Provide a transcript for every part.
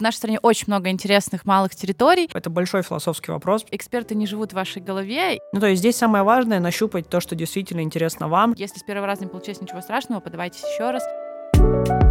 В нашей стране очень много интересных малых территорий. Это большой философский вопрос. Эксперты не живут в вашей голове. Ну, то есть здесь самое важное — нащупать то, что действительно интересно вам. Если с первого раза не получилось ничего страшного, подавайтесь еще раз.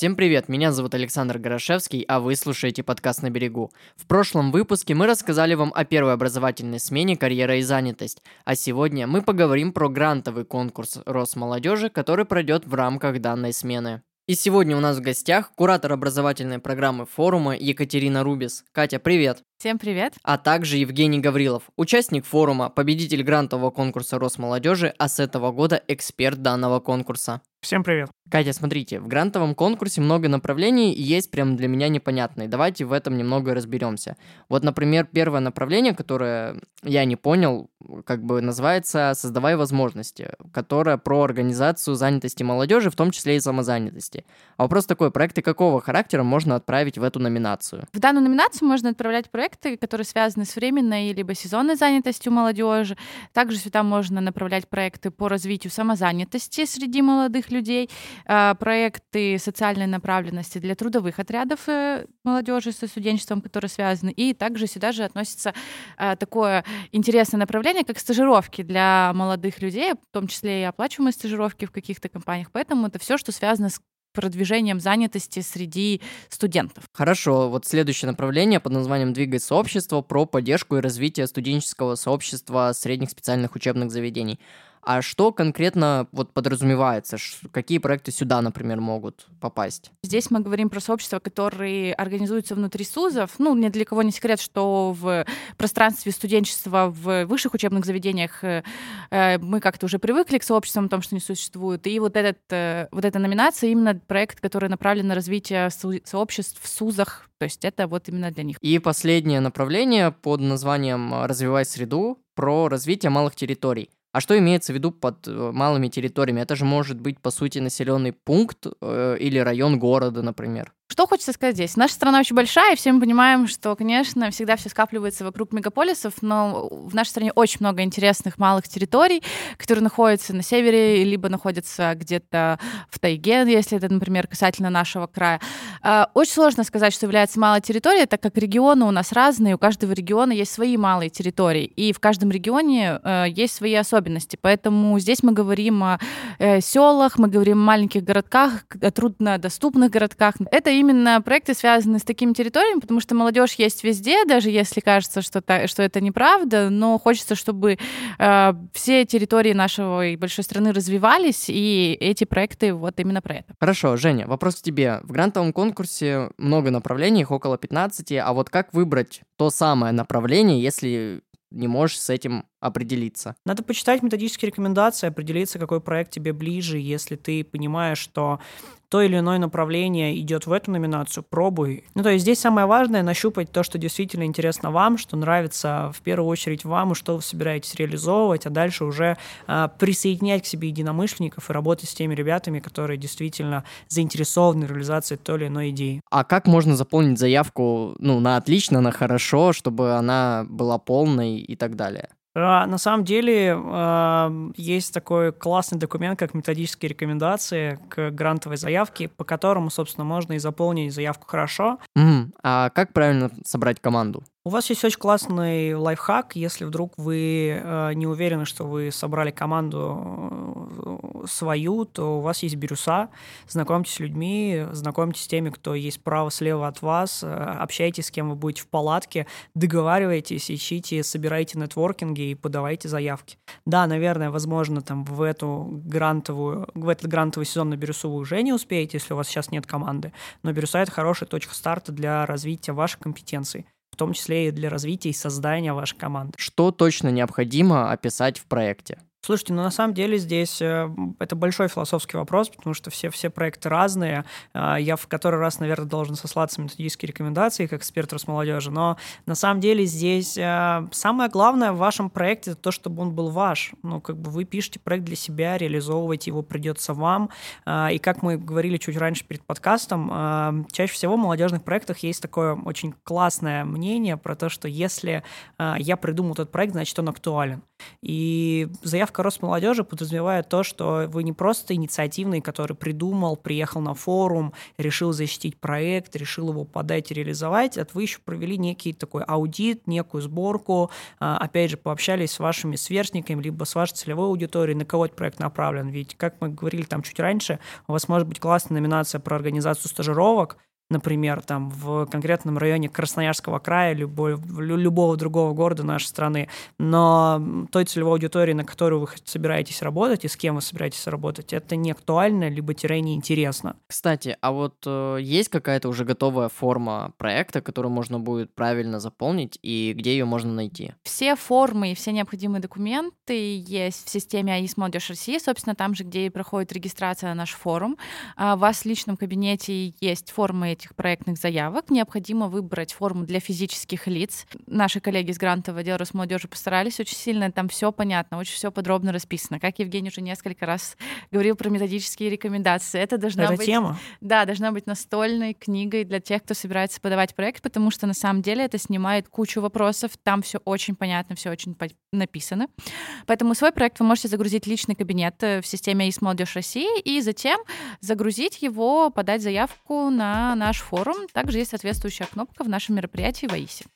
Всем привет, меня зовут Александр Горошевский, а вы слушаете подкаст «На берегу». В прошлом выпуске мы рассказали вам о первой образовательной смене «Карьера и занятость», а сегодня мы поговорим про грантовый конкурс Росмолодежи, который пройдет в рамках данной смены. И сегодня у нас в гостях куратор образовательной программы форума Екатерина Рубис. Катя, привет! Всем привет! А также Евгений Гаврилов, участник форума, победитель грантового конкурса Росмолодежи, а с этого года эксперт данного конкурса. Всем привет. Катя, смотрите, в грантовом конкурсе много направлений и есть прям для меня непонятные. Давайте в этом немного разберемся. Вот, например, первое направление, которое я не понял, как бы называется «Создавай возможности», которое про организацию занятости молодежи, в том числе и самозанятости. А вопрос такой, проекты какого характера можно отправить в эту номинацию? В данную номинацию можно отправлять проекты, которые связаны с временной либо сезонной занятостью молодежи. Также сюда можно направлять проекты по развитию самозанятости среди молодых людей, а, проекты социальной направленности для трудовых отрядов э, молодежи со студенчеством, которые связаны. И также сюда же относится а, такое интересное направление, как стажировки для молодых людей, в том числе и оплачиваемые стажировки в каких-то компаниях. Поэтому это все, что связано с продвижением занятости среди студентов. Хорошо, вот следующее направление под названием «Двигай сообщество» про поддержку и развитие студенческого сообщества средних специальных учебных заведений. А что конкретно вот подразумевается? Какие проекты сюда, например, могут попасть? Здесь мы говорим про сообщества, которые организуются внутри СУЗов. Ну, ни для кого не секрет, что в пространстве студенчества в высших учебных заведениях э, э, мы как-то уже привыкли к сообществам, о том, что не существуют. И вот, этот, э, вот эта номинация именно проект, который направлен на развитие сообществ в СУЗах. То есть это вот именно для них. И последнее направление под названием «Развивай среду» про развитие малых территорий. А что имеется в виду под э, малыми территориями? Это же может быть, по сути, населенный пункт э, или район города, например. Что хочется сказать здесь? Наша страна очень большая, и все мы понимаем, что, конечно, всегда все скапливается вокруг мегаполисов, но в нашей стране очень много интересных малых территорий, которые находятся на севере, либо находятся где-то в тайге, если это, например, касательно нашего края. А, очень сложно сказать, что является малой территорией, так как регионы у нас разные, у каждого региона есть свои малые территории, и в каждом регионе э, есть свои особенности. Поэтому здесь мы говорим о э, селах, мы говорим о маленьких городках, о труднодоступных городках. Это именно проекты связаны с такими территориями, потому что молодежь есть везде, даже если кажется, что, та, что это неправда, но хочется, чтобы э, все территории нашей большой страны развивались, и эти проекты вот именно про это. Хорошо, Женя, вопрос к тебе. В грантовом конкурсе много направлений, их около 15, а вот как выбрать то самое направление, если не можешь с этим определиться. Надо почитать методические рекомендации, определиться, какой проект тебе ближе. Если ты понимаешь, что то или иное направление идет в эту номинацию, пробуй. Ну, то есть здесь самое важное — нащупать то, что действительно интересно вам, что нравится в первую очередь вам, и что вы собираетесь реализовывать, а дальше уже а, присоединять к себе единомышленников и работать с теми ребятами, которые действительно заинтересованы в реализации той или иной идеи. А как можно заполнить заявку ну, на отлично, на хорошо, чтобы она была полной и так далее? А, на самом деле есть такой классный документ, как методические рекомендации к грантовой заявке, по которому, собственно, можно и заполнить заявку хорошо. Mm, а как правильно собрать команду? У вас есть очень классный лайфхак, если вдруг вы э, не уверены, что вы собрали команду э, свою, то у вас есть бирюса, знакомьтесь с людьми, знакомьтесь с теми, кто есть справа-слева от вас, э, общайтесь с кем вы будете в палатке, договаривайтесь, ищите, собирайте нетворкинги и подавайте заявки. Да, наверное, возможно, там в эту грантовую, в этот грантовый сезон на бирюсу вы уже не успеете, если у вас сейчас нет команды, но бирюса — это хорошая точка старта для развития ваших компетенций в том числе и для развития и создания вашей команды. Что точно необходимо описать в проекте? Слушайте, ну на самом деле здесь э, это большой философский вопрос, потому что все, все проекты разные. Э, я в который раз, наверное, должен сослаться на методические рекомендации как эксперт Росмолодежи, но на самом деле здесь э, самое главное в вашем проекте это то, чтобы он был ваш. Ну, как бы вы пишете проект для себя, реализовываете его придется вам. И как мы говорили чуть раньше перед подкастом, чаще всего в молодежных проектах есть такое очень классное мнение про то, что если я придумал этот проект, значит он актуален. И заявка Росмолодежи подразумевает то, что вы не просто инициативный, который придумал, приехал на форум, решил защитить проект, решил его подать и реализовать, а вы еще провели некий такой аудит, некую сборку, а, опять же, пообщались с вашими сверстниками, либо с вашей целевой аудиторией, на кого этот проект направлен. Ведь, как мы говорили там чуть раньше, у вас может быть классная номинация про организацию стажировок, например, там в конкретном районе Красноярского края, любой, любого другого города нашей страны, но той целевой аудитории, на которую вы собираетесь работать и с кем вы собираетесь работать, это не актуально, либо тире неинтересно. Кстати, а вот э, есть какая-то уже готовая форма проекта, которую можно будет правильно заполнить, и где ее можно найти? Все формы и все необходимые документы есть в системе АИС Молодежь России, собственно, там же, где и проходит регистрация на наш форум. А у вас в личном кабинете есть формы этих проектных заявок необходимо выбрать форму для физических лиц. Наши коллеги из грантового отдела Росмолодежи постарались очень сильно, там все понятно, очень все подробно расписано. Как Евгений уже несколько раз говорил про методические рекомендации. Это должна Это быть... тема. Да, должна быть настольной книгой для тех, кто собирается подавать проект, потому что на самом деле это снимает кучу вопросов, там все очень понятно, все очень написано. Поэтому свой проект вы можете загрузить личный кабинет э, в системе ИС Молодежь России и затем загрузить его, подать заявку на наш форум. Также есть соответствующая кнопка в нашем мероприятии в АИСе.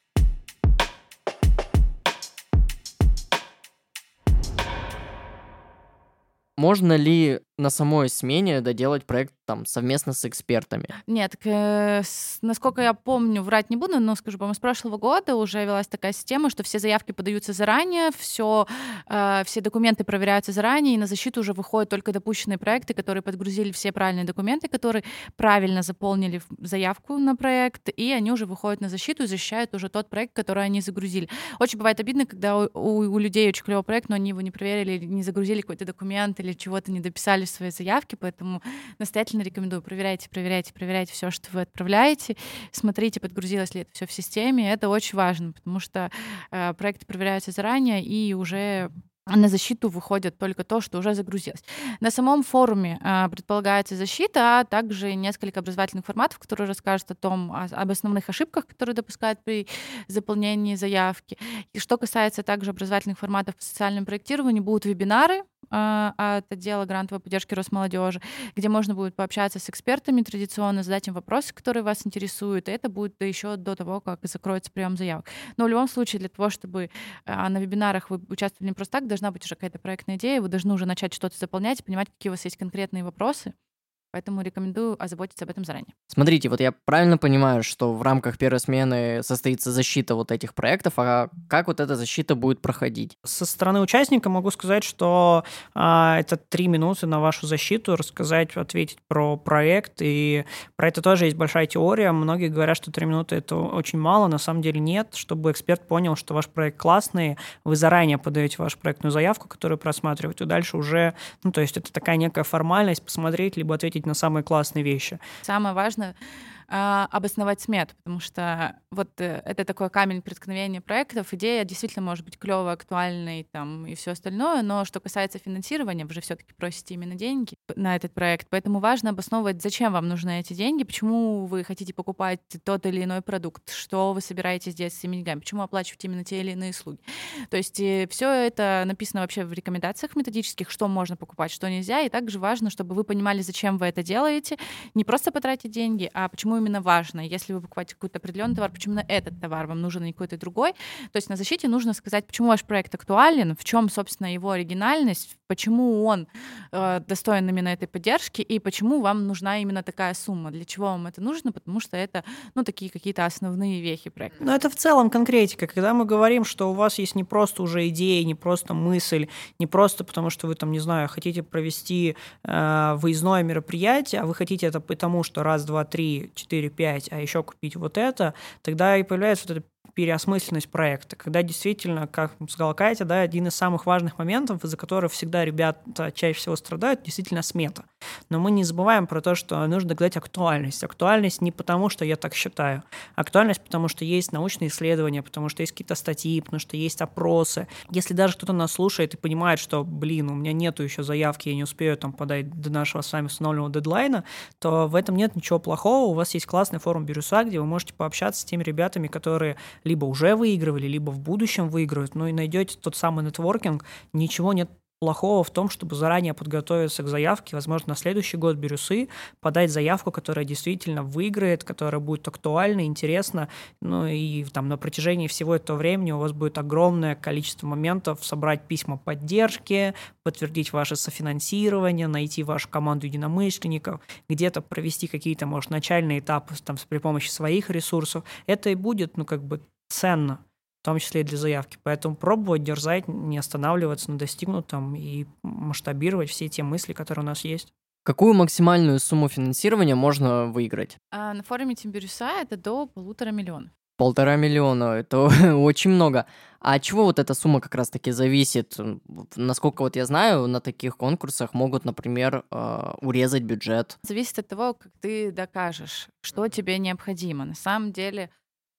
Можно ли на самой смене доделать проект там совместно с экспертами? Нет, к, с, насколько я помню, врать не буду, но скажу, по-моему, с прошлого года уже велась такая система, что все заявки подаются заранее, все, э, все документы проверяются заранее, и на защиту уже выходят только допущенные проекты, которые подгрузили все правильные документы, которые правильно заполнили заявку на проект, и они уже выходят на защиту и защищают уже тот проект, который они загрузили. Очень бывает обидно, когда у, у людей очень клевый проект, но они его не проверили, не загрузили какой-то документ или чего-то не дописали в своей заявке, поэтому настоятельно рекомендую, проверяйте, проверяйте, проверяйте все, что вы отправляете, смотрите, подгрузилось ли это все в системе, это очень важно, потому что э, проекты проверяются заранее и уже на защиту выходит только то, что уже загрузилось. На самом форуме э, предполагается защита, а также несколько образовательных форматов, которые расскажут о том, о, об основных ошибках, которые допускают при заполнении заявки. И что касается также образовательных форматов по социальному проектированию, будут вебинары, от отдела грантовой поддержки Росмолодежи, где можно будет пообщаться с экспертами традиционно, задать им вопросы, которые вас интересуют. И это будет еще до того, как закроется прием заявок. Но в любом случае, для того, чтобы а, на вебинарах вы участвовали не просто так, должна быть уже какая-то проектная идея, вы должны уже начать что-то заполнять, понимать, какие у вас есть конкретные вопросы. Поэтому рекомендую озаботиться об этом заранее. Смотрите, вот я правильно понимаю, что в рамках первой смены состоится защита вот этих проектов, а как вот эта защита будет проходить? Со стороны участника могу сказать, что а, это три минуты на вашу защиту, рассказать, ответить про проект, и про это тоже есть большая теория. Многие говорят, что три минуты это очень мало, на самом деле нет. Чтобы эксперт понял, что ваш проект классный, вы заранее подаете вашу проектную заявку, которую просматривают, и дальше уже, ну, то есть это такая некая формальность, посмотреть, либо ответить на самые классные вещи. Самое важное а, обосновать смету, потому что вот э, это такой камень преткновения проектов. Идея действительно может быть клевая, актуальной там, и все остальное, но что касается финансирования, вы же все-таки просите именно деньги на этот проект, поэтому важно обосновывать, зачем вам нужны эти деньги, почему вы хотите покупать тот или иной продукт, что вы собираетесь делать с этими деньгами, почему оплачивать именно те или иные услуги. То есть э, все это написано вообще в рекомендациях методических, что можно покупать, что нельзя, и также важно, чтобы вы понимали, зачем вы это делаете, не просто потратить деньги, а почему именно важно. Если вы покупаете какой-то определенный товар, почему именно этот товар вам нужен, а не какой-то другой. То есть на защите нужно сказать, почему ваш проект актуален, в чем, собственно, его оригинальность, почему он э, достоин именно этой поддержки и почему вам нужна именно такая сумма. Для чего вам это нужно? Потому что это, ну, такие какие-то основные вехи проекта. Но это в целом конкретика. Когда мы говорим, что у вас есть не просто уже идея, не просто мысль, не просто потому, что вы там, не знаю, хотите провести э, выездное мероприятие, а вы хотите это потому, что раз, два, три, четыре, 5, а еще купить вот это, тогда и появляется вот эта переосмысленность проекта, когда действительно, как сказала Катя, да, один из самых важных моментов, из-за которых всегда ребята чаще всего страдают, действительно смета. Но мы не забываем про то, что нужно говорить актуальность. Актуальность не потому, что я так считаю. Актуальность потому, что есть научные исследования, потому что есть какие-то статьи, потому что есть опросы. Если даже кто-то нас слушает и понимает, что, блин, у меня нету еще заявки, я не успею там подать до нашего с вами установленного дедлайна, то в этом нет ничего плохого. У вас есть классный форум Бирюса, где вы можете пообщаться с теми ребятами, которые либо уже выигрывали, либо в будущем выиграют, ну и найдете тот самый нетворкинг. Ничего нет плохого в том, чтобы заранее подготовиться к заявке, возможно, на следующий год Бирюсы, подать заявку, которая действительно выиграет, которая будет актуальна, интересна, ну и там на протяжении всего этого времени у вас будет огромное количество моментов собрать письма поддержки, подтвердить ваше софинансирование, найти вашу команду единомышленников, где-то провести какие-то, может, начальные этапы там, при помощи своих ресурсов. Это и будет, ну, как бы ценно в том числе и для заявки. Поэтому пробовать, дерзать, не останавливаться на достигнутом и масштабировать все те мысли, которые у нас есть. Какую максимальную сумму финансирования можно выиграть? А на форуме Тимбирюса это до полутора миллионов. Полтора миллиона, это очень много. А от чего вот эта сумма как раз-таки зависит? Насколько вот я знаю, на таких конкурсах могут, например, а, урезать бюджет. Зависит от того, как ты докажешь, что тебе необходимо. На самом деле,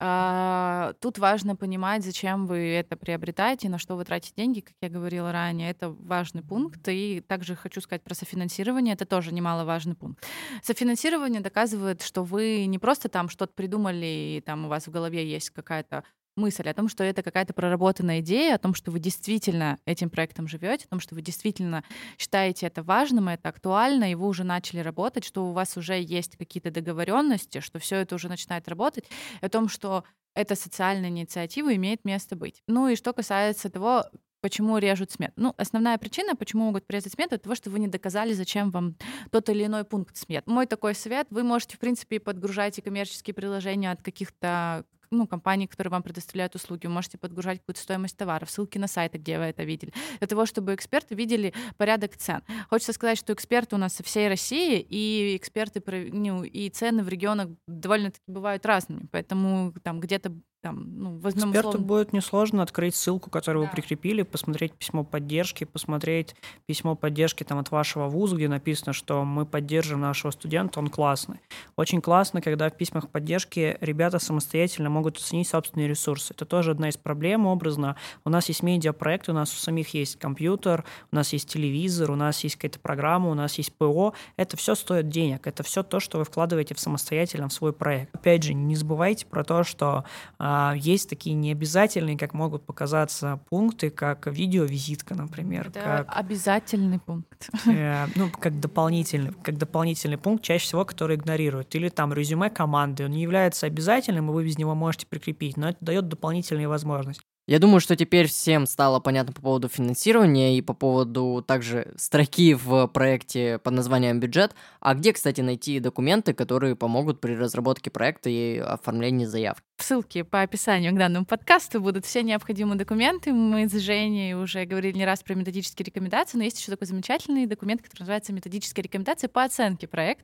а, тут важно понимать, зачем вы это приобретаете, на что вы тратите деньги, как я говорила ранее. Это важный пункт. И также хочу сказать про софинансирование. Это тоже немаловажный пункт. Софинансирование доказывает, что вы не просто там что-то придумали, и там у вас в голове есть какая-то мысль о том, что это какая-то проработанная идея, о том, что вы действительно этим проектом живете, о том, что вы действительно считаете это важным, это актуально, и вы уже начали работать, что у вас уже есть какие-то договоренности, что все это уже начинает работать, о том, что эта социальная инициатива имеет место быть. Ну и что касается того, почему режут смет. Ну, основная причина, почему могут порезать смет, это того, что вы не доказали, зачем вам тот или иной пункт смет. Мой такой совет, вы можете, в принципе, подгружать и коммерческие приложения от каких-то ну, компании, которые вам предоставляют услуги. Вы можете подгружать какую-то стоимость товаров, ссылки на сайты, где вы это видели, для того, чтобы эксперты видели порядок цен. Хочется сказать, что эксперты у нас со всей России, и эксперты ну, и цены в регионах довольно-таки бывают разными, поэтому там где-то там, ну, возьмем Эксперту условно... будет несложно открыть ссылку, которую да. вы прикрепили, посмотреть письмо поддержки, посмотреть письмо поддержки там от вашего вуза, где написано, что мы поддержим нашего студента, он классный. Очень классно, когда в письмах поддержки ребята самостоятельно могут оценить собственные ресурсы. Это тоже одна из проблем образно. У нас есть медиапроект, у нас у самих есть компьютер, у нас есть телевизор, у нас есть какая-то программа, у нас есть ПО. Это все стоит денег, это все то, что вы вкладываете в самостоятельно в свой проект. Опять же, не забывайте про то, что а, есть такие необязательные, как могут показаться пункты, как видеовизитка, например. Это как, обязательный пункт. Э, ну, как дополнительный, как дополнительный пункт, чаще всего, который игнорируют. Или там резюме команды. Он не является обязательным, и вы без него можете прикрепить, но это дает дополнительные возможности. Я думаю, что теперь всем стало понятно по поводу финансирования и по поводу также строки в проекте под названием «Бюджет». А где, кстати, найти документы, которые помогут при разработке проекта и оформлении заявки? В ссылке по описанию к данному подкасту будут все необходимые документы. Мы с Женей уже говорили не раз про методические рекомендации, но есть еще такой замечательный документ, который называется «Методические рекомендации по оценке проекта».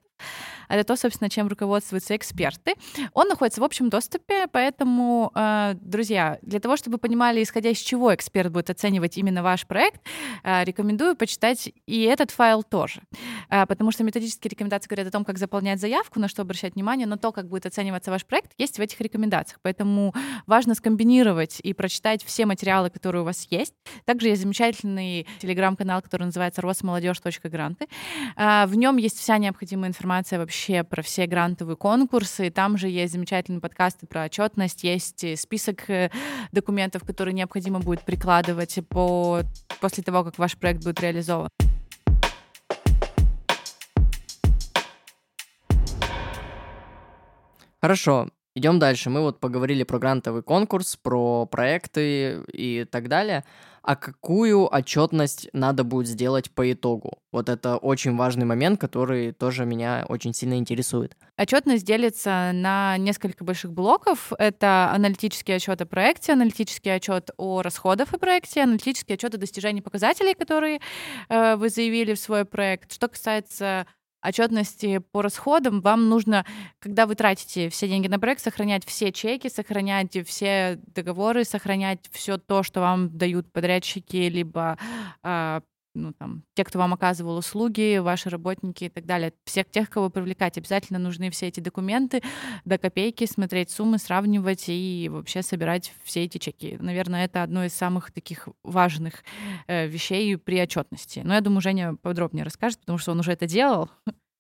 Это то, собственно, чем руководствуются эксперты. Он находится в общем доступе, поэтому, э, друзья, для того, чтобы понимали, исходя из чего эксперт будет оценивать именно ваш проект, э, рекомендую почитать и этот файл тоже. Э, потому что методические рекомендации говорят о том, как заполнять заявку, на что обращать внимание, но то, как будет оцениваться ваш проект, есть в этих рекомендациях. Поэтому важно скомбинировать и прочитать все материалы, которые у вас есть. Также есть замечательный телеграм-канал, который называется росмолодежь.гранты. В нем есть вся необходимая информация информация вообще про все грантовые конкурсы. Там же есть замечательные подкасты про отчетность, есть список э, документов, которые необходимо будет прикладывать по... после того, как ваш проект будет реализован. Хорошо, идем дальше. Мы вот поговорили про грантовый конкурс, про проекты и так далее а какую отчетность надо будет сделать по итогу? Вот это очень важный момент, который тоже меня очень сильно интересует. Отчетность делится на несколько больших блоков. Это аналитический отчет о проекте, аналитический отчет о расходах о проекте, аналитический отчет о достижении показателей, которые э, вы заявили в свой проект. Что касается отчетности по расходам, вам нужно, когда вы тратите все деньги на проект, сохранять все чеки, сохранять все договоры, сохранять все то, что вам дают подрядчики, либо а, ну, там, те, кто вам оказывал услуги, ваши работники и так далее. Всех тех, кого привлекать, обязательно нужны все эти документы до копейки, смотреть суммы, сравнивать и вообще собирать все эти чеки. Наверное, это одно из самых таких важных э, вещей при отчетности. Но я думаю, Женя подробнее расскажет, потому что он уже это делал.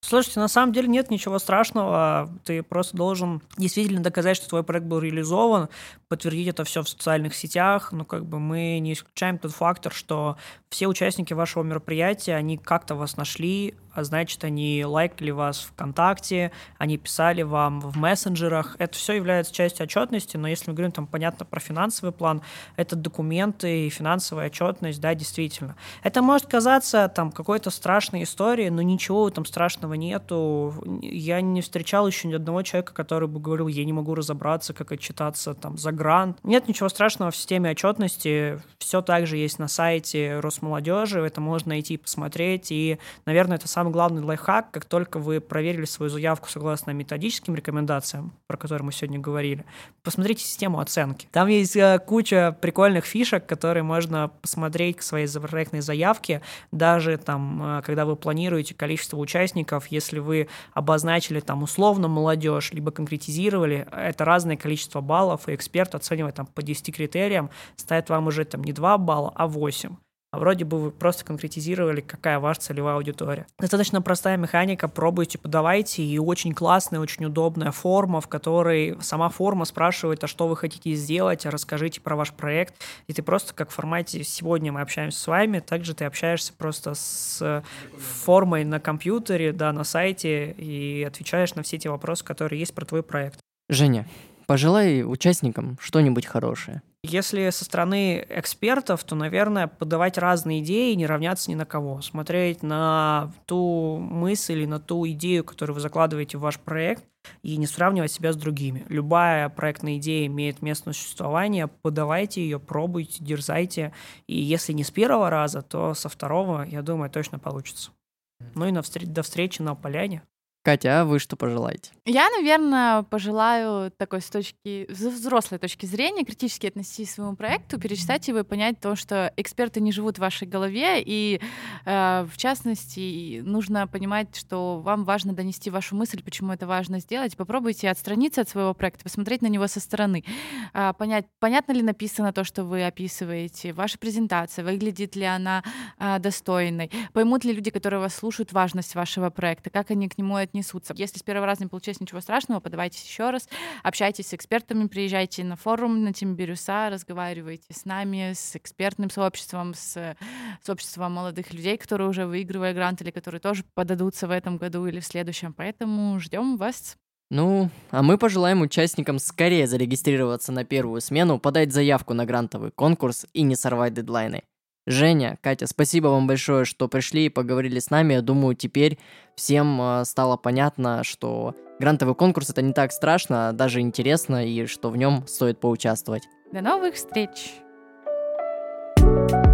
Слушайте, на самом деле нет ничего страшного. Ты просто должен действительно доказать, что твой проект был реализован, подтвердить это все в социальных сетях. Ну, как бы мы не исключаем тот фактор, что все участники вашего мероприятия, они как-то вас нашли, а значит, они лайкали вас ВКонтакте, они писали вам в мессенджерах. Это все является частью отчетности, но если мы говорим там, понятно, про финансовый план, это документы и финансовая отчетность, да, действительно. Это может казаться там какой-то страшной историей, но ничего там страшного нету. Я не встречал еще ни одного человека, который бы говорил, я не могу разобраться, как отчитаться там за грант. Нет ничего страшного в системе отчетности. Все также есть на сайте Росмолодежи, это можно найти и посмотреть, и, наверное, это самое самый главный лайфхак, как только вы проверили свою заявку согласно методическим рекомендациям, про которые мы сегодня говорили, посмотрите систему оценки. Там есть э, куча прикольных фишек, которые можно посмотреть к своей проектной заявке, даже там, э, когда вы планируете количество участников, если вы обозначили там условно молодежь, либо конкретизировали, это разное количество баллов, и эксперт оценивает там по 10 критериям, ставит вам уже там не 2 балла, а 8 а вроде бы вы просто конкретизировали, какая ваша целевая аудитория. Достаточно простая механика, пробуйте, подавайте, и очень классная, очень удобная форма, в которой сама форма спрашивает, а что вы хотите сделать, а расскажите про ваш проект, и ты просто как в формате «сегодня мы общаемся с вами», также ты общаешься просто с формой на компьютере, да, на сайте, и отвечаешь на все те вопросы, которые есть про твой проект. Женя, пожелай участникам что-нибудь хорошее. Если со стороны экспертов, то, наверное, подавать разные идеи, не равняться ни на кого. Смотреть на ту мысль или на ту идею, которую вы закладываете в ваш проект, и не сравнивать себя с другими. Любая проектная идея имеет местное существование, подавайте ее, пробуйте, дерзайте. И если не с первого раза, то со второго, я думаю, точно получится. Ну и на встр- до встречи на поляне. Катя, а вы что пожелаете? Я, наверное, пожелаю такой с точки с взрослой точки зрения критически отнестись к своему проекту, перечитать его и понять то, что эксперты не живут в вашей голове, и э, в частности нужно понимать, что вам важно донести вашу мысль, почему это важно сделать. Попробуйте отстраниться от своего проекта, посмотреть на него со стороны, э, понять, понятно ли написано то, что вы описываете, ваша презентация, выглядит ли она э, достойной, поймут ли люди, которые вас слушают, важность вашего проекта, как они к нему отнесутся. Если с первого раза не получилось ничего страшного, подавайтесь еще раз, общайтесь с экспертами, приезжайте на форум на Тим Бирюса, разговаривайте с нами, с экспертным сообществом, с сообществом молодых людей, которые уже выигрывали грант или которые тоже подадутся в этом году или в следующем. Поэтому ждем вас. Ну, а мы пожелаем участникам скорее зарегистрироваться на первую смену, подать заявку на грантовый конкурс и не сорвать дедлайны. Женя, Катя, спасибо вам большое, что пришли и поговорили с нами. Я думаю, теперь всем э, стало понятно, что грантовый конкурс это не так страшно, а даже интересно, и что в нем стоит поучаствовать. До новых встреч! thank you